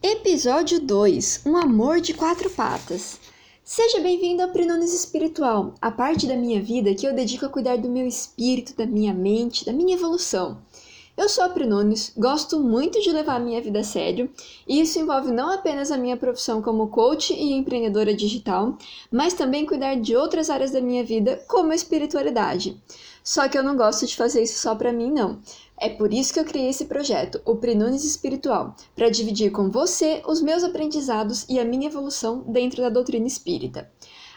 Episódio 2 Um amor de quatro patas. Seja bem-vindo ao Prenones Espiritual, a parte da minha vida que eu dedico a cuidar do meu espírito, da minha mente, da minha evolução. Eu sou a Prenones, gosto muito de levar a minha vida a sério, e isso envolve não apenas a minha profissão como coach e empreendedora digital, mas também cuidar de outras áreas da minha vida, como a espiritualidade. Só que eu não gosto de fazer isso só para mim, não. É por isso que eu criei esse projeto, o Prenunes Espiritual, para dividir com você os meus aprendizados e a minha evolução dentro da doutrina espírita.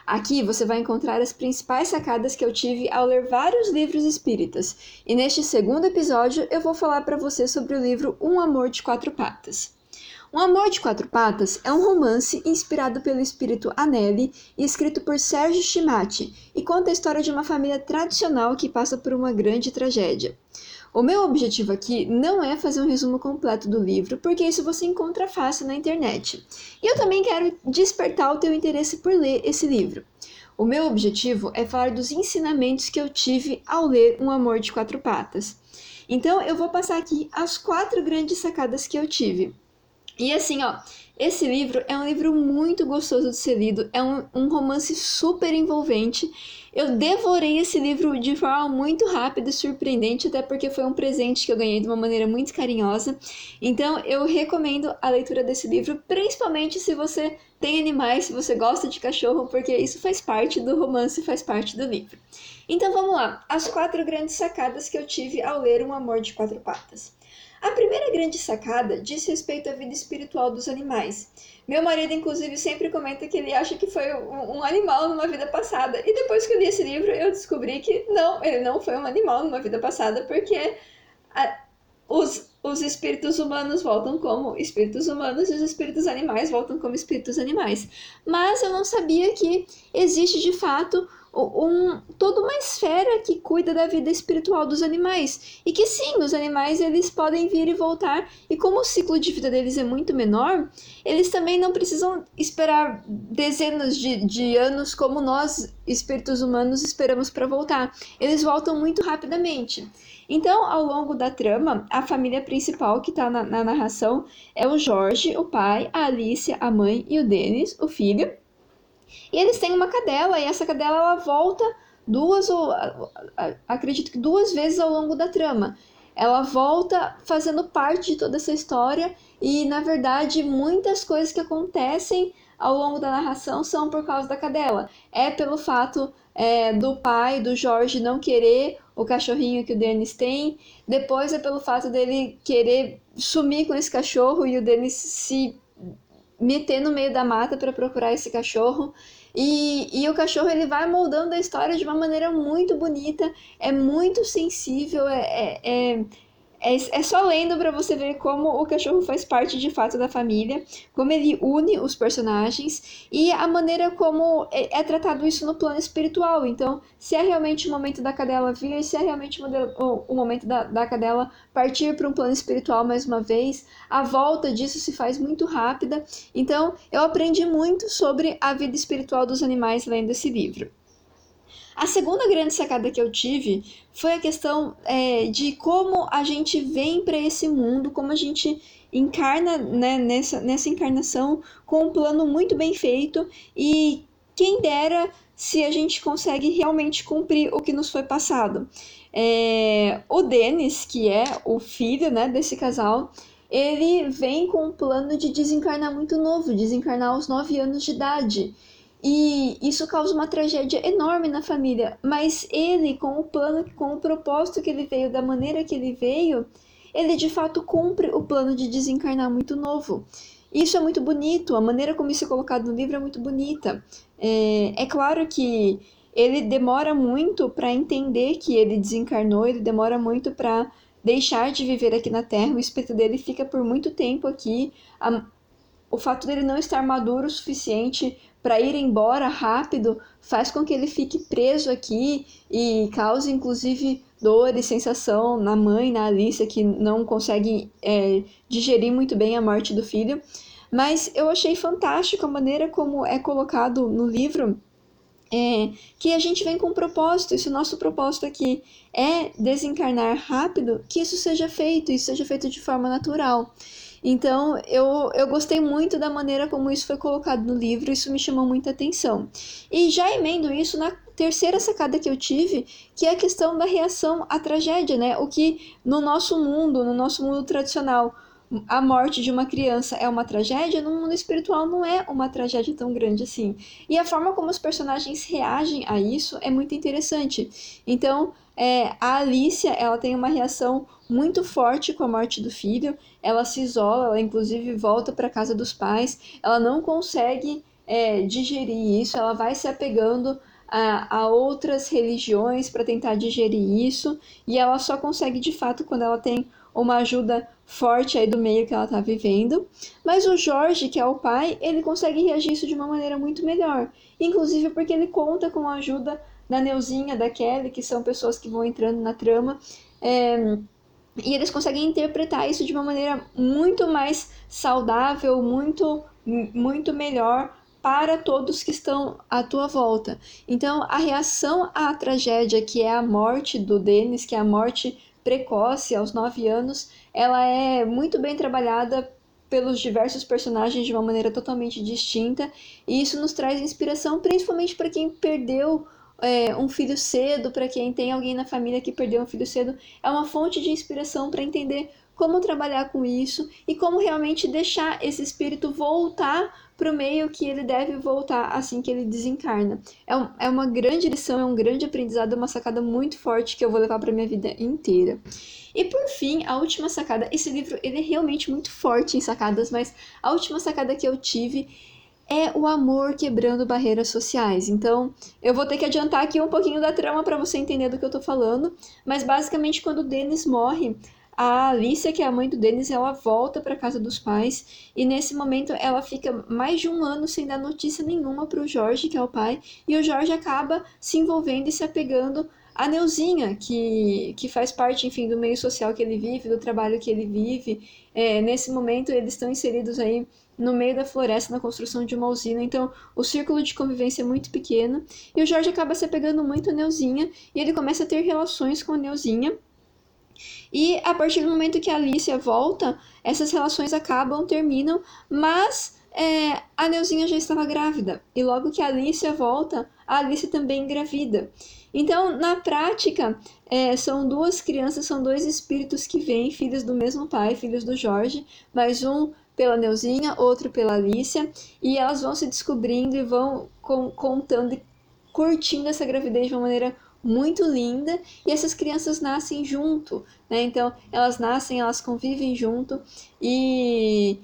Aqui você vai encontrar as principais sacadas que eu tive ao ler vários livros espíritas, e neste segundo episódio eu vou falar para você sobre o livro Um Amor de Quatro Patas. Um Amor de Quatro Patas é um romance inspirado pelo espírito Anneli e escrito por Sérgio Chimati e conta a história de uma família tradicional que passa por uma grande tragédia. O meu objetivo aqui não é fazer um resumo completo do livro, porque isso você encontra fácil na internet. E eu também quero despertar o teu interesse por ler esse livro. O meu objetivo é falar dos ensinamentos que eu tive ao ler Um Amor de Quatro Patas. Então eu vou passar aqui as quatro grandes sacadas que eu tive. E assim, ó, esse livro é um livro muito gostoso de ser lido, é um, um romance super envolvente. Eu devorei esse livro de forma muito rápida e surpreendente, até porque foi um presente que eu ganhei de uma maneira muito carinhosa. Então, eu recomendo a leitura desse livro, principalmente se você tem animais, se você gosta de cachorro, porque isso faz parte do romance, faz parte do livro. Então, vamos lá. As quatro grandes sacadas que eu tive ao ler Um Amor de Quatro Patas. A primeira grande sacada diz respeito à vida espiritual dos animais. Meu marido, inclusive, sempre comenta que ele acha que foi um, animal numa vida passada. E depois que eu li esse livro, eu descobri que não, ele não foi um animal numa vida passada, porque a, os, os espíritos humanos voltam como espíritos humanos e os espíritos animais voltam como espíritos animais. Mas eu não sabia que existe de fato um, toda uma esfera que cuida da vida espiritual dos animais. E que sim, os animais eles podem vir e voltar, e como o ciclo de vida deles é muito menor, eles também não precisam esperar dezenas de, de anos como nós, espíritos humanos, esperamos para voltar. Eles voltam muito rapidamente. Então, ao longo da trama, a família principal que está na, na narração é o Jorge, o pai, a Alicia, a mãe e o Denis, o filho. E eles têm uma cadela, e essa cadela ela volta duas ou acredito que duas vezes ao longo da trama. Ela volta fazendo parte de toda essa história e na verdade muitas coisas que acontecem ao longo da narração são por causa da cadela. É pelo fato é, do pai, do Jorge, não querer o cachorrinho que o Denis tem. Depois é pelo fato dele querer sumir com esse cachorro e o Denis se meter no meio da mata para procurar esse cachorro. E, e o cachorro ele vai moldando a história de uma maneira muito bonita, é muito sensível, é, é, é é, é só lendo para você ver como o cachorro faz parte de fato da família, como ele une os personagens e a maneira como é, é tratado isso no plano espiritual. Então, se é realmente o momento da cadela vir, se é realmente o, o momento da, da cadela partir para um plano espiritual mais uma vez, a volta disso se faz muito rápida. Então, eu aprendi muito sobre a vida espiritual dos animais lendo esse livro. A segunda grande sacada que eu tive foi a questão é, de como a gente vem para esse mundo, como a gente encarna né, nessa, nessa encarnação com um plano muito bem feito e quem dera se a gente consegue realmente cumprir o que nos foi passado. É, o Denis, que é o filho né, desse casal, ele vem com um plano de desencarnar muito novo, desencarnar aos 9 anos de idade. E isso causa uma tragédia enorme na família. Mas ele, com o plano, com o propósito que ele veio, da maneira que ele veio, ele de fato cumpre o plano de desencarnar muito novo. Isso é muito bonito, a maneira como isso é colocado no livro é muito bonita. É, é claro que ele demora muito para entender que ele desencarnou, ele demora muito para deixar de viver aqui na Terra, o espírito dele fica por muito tempo aqui. A, o fato dele não estar maduro o suficiente para ir embora rápido faz com que ele fique preso aqui e cause inclusive dor e sensação na mãe, na Alice, que não consegue é, digerir muito bem a morte do filho. Mas eu achei fantástico a maneira como é colocado no livro é, que a gente vem com um propósito, e se o nosso propósito aqui é desencarnar rápido, que isso seja feito, isso seja feito de forma natural. Então, eu, eu gostei muito da maneira como isso foi colocado no livro, isso me chamou muita atenção. E já emendo isso na terceira sacada que eu tive, que é a questão da reação à tragédia, né? O que no nosso mundo, no nosso mundo tradicional, a morte de uma criança é uma tragédia, no mundo espiritual não é uma tragédia tão grande assim. E a forma como os personagens reagem a isso é muito interessante. Então, é, a Alicia, ela tem uma reação muito forte com a morte do filho. Ela se isola, ela inclusive volta para casa dos pais. Ela não consegue é, digerir isso, ela vai se apegando a, a outras religiões para tentar digerir isso. E ela só consegue de fato quando ela tem uma ajuda forte aí do meio que ela está vivendo. Mas o Jorge, que é o pai, ele consegue reagir isso de uma maneira muito melhor. Inclusive porque ele conta com a ajuda da Neuzinha, da Kelly, que são pessoas que vão entrando na trama. É, e eles conseguem interpretar isso de uma maneira muito mais saudável, muito, muito melhor para todos que estão à tua volta. Então, a reação à tragédia, que é a morte do Denis, que é a morte precoce, aos 9 anos, ela é muito bem trabalhada pelos diversos personagens de uma maneira totalmente distinta, e isso nos traz inspiração, principalmente para quem perdeu é, um filho cedo, para quem tem alguém na família que perdeu um filho cedo, é uma fonte de inspiração para entender como trabalhar com isso e como realmente deixar esse espírito voltar para o meio que ele deve voltar assim que ele desencarna. É, um, é uma grande lição, é um grande aprendizado, uma sacada muito forte que eu vou levar para minha vida inteira. E por fim, a última sacada, esse livro ele é realmente muito forte em sacadas, mas a última sacada que eu tive é o amor quebrando barreiras sociais. Então, eu vou ter que adiantar aqui um pouquinho da trama para você entender do que eu tô falando, mas basicamente quando o Dennis morre, a Alicia, que é a mãe do Denis, ela volta para casa dos pais e nesse momento ela fica mais de um ano sem dar notícia nenhuma para o Jorge, que é o pai, e o Jorge acaba se envolvendo e se apegando à Neuzinha, que, que faz parte, enfim, do meio social que ele vive, do trabalho que ele vive. É, nesse momento eles estão inseridos aí no meio da floresta na construção de uma usina, então o círculo de convivência é muito pequeno e o Jorge acaba se apegando muito à Neuzinha e ele começa a ter relações com a Neuzinha e a partir do momento que a Alicia volta, essas relações acabam, terminam, mas é, a Neuzinha já estava grávida. E logo que a Alicia volta, a Alicia também engravida. Então, na prática, é, são duas crianças, são dois espíritos que vêm, filhos do mesmo pai, filhos do Jorge, mas um pela Neuzinha, outro pela Alicia, e elas vão se descobrindo e vão com, contando e curtindo essa gravidez de uma maneira muito linda e essas crianças nascem junto, né? Então elas nascem, elas convivem junto e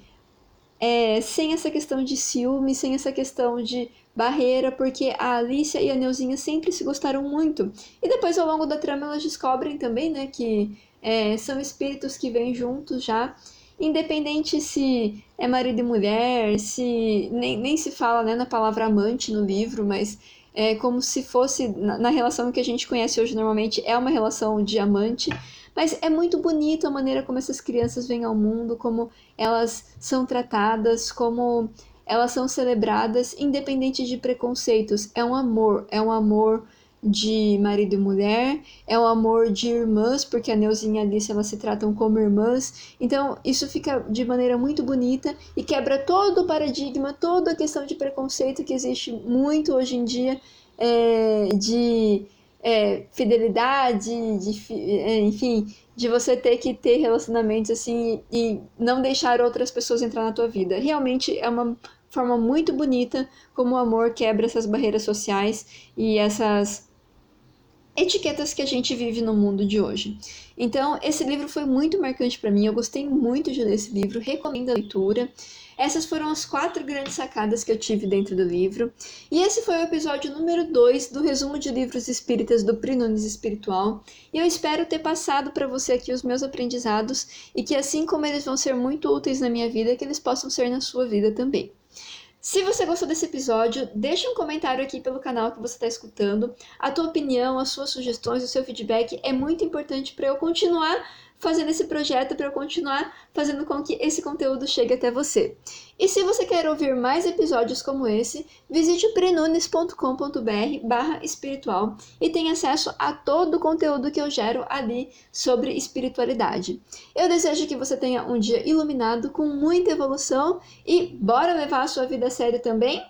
é, sem essa questão de ciúme, sem essa questão de barreira, porque a Alicia e a Neuzinha sempre se gostaram muito. E depois, ao longo da trama, elas descobrem também, né, que é, são espíritos que vêm juntos já, independente se é marido e mulher, se nem, nem se fala né, na palavra amante no livro, mas é como se fosse, na, na relação que a gente conhece hoje normalmente, é uma relação de amante, mas é muito bonito a maneira como essas crianças vêm ao mundo, como elas são tratadas, como elas são celebradas, independente de preconceitos. É um amor, é um amor de marido e mulher, é um amor de irmãs, porque a Neuzinha e a Alice elas se tratam como irmãs. Então, isso fica de maneira muito bonita e quebra todo o paradigma, toda a questão de preconceito que existe muito hoje em dia, é, de é, fidelidade, de, é, enfim, de você ter que ter relacionamentos assim e não deixar outras pessoas entrar na tua vida. Realmente é uma forma muito bonita como o amor quebra essas barreiras sociais e essas etiquetas que a gente vive no mundo de hoje. Então, esse livro foi muito marcante para mim, eu gostei muito de ler esse livro, recomendo a leitura. Essas foram as quatro grandes sacadas que eu tive dentro do livro. E esse foi o episódio número 2 do resumo de livros espíritas do Prinones Espiritual. E eu espero ter passado para você aqui os meus aprendizados e que assim como eles vão ser muito úteis na minha vida, que eles possam ser na sua vida também. Se você gostou desse episódio, deixa um comentário aqui pelo canal que você está escutando. A tua opinião, as suas sugestões, o seu feedback é muito importante para eu continuar fazendo esse projeto para eu continuar fazendo com que esse conteúdo chegue até você. E se você quer ouvir mais episódios como esse, visite o prenunes.com.br barra espiritual e tenha acesso a todo o conteúdo que eu gero ali sobre espiritualidade. Eu desejo que você tenha um dia iluminado com muita evolução e bora levar a sua vida a sério também?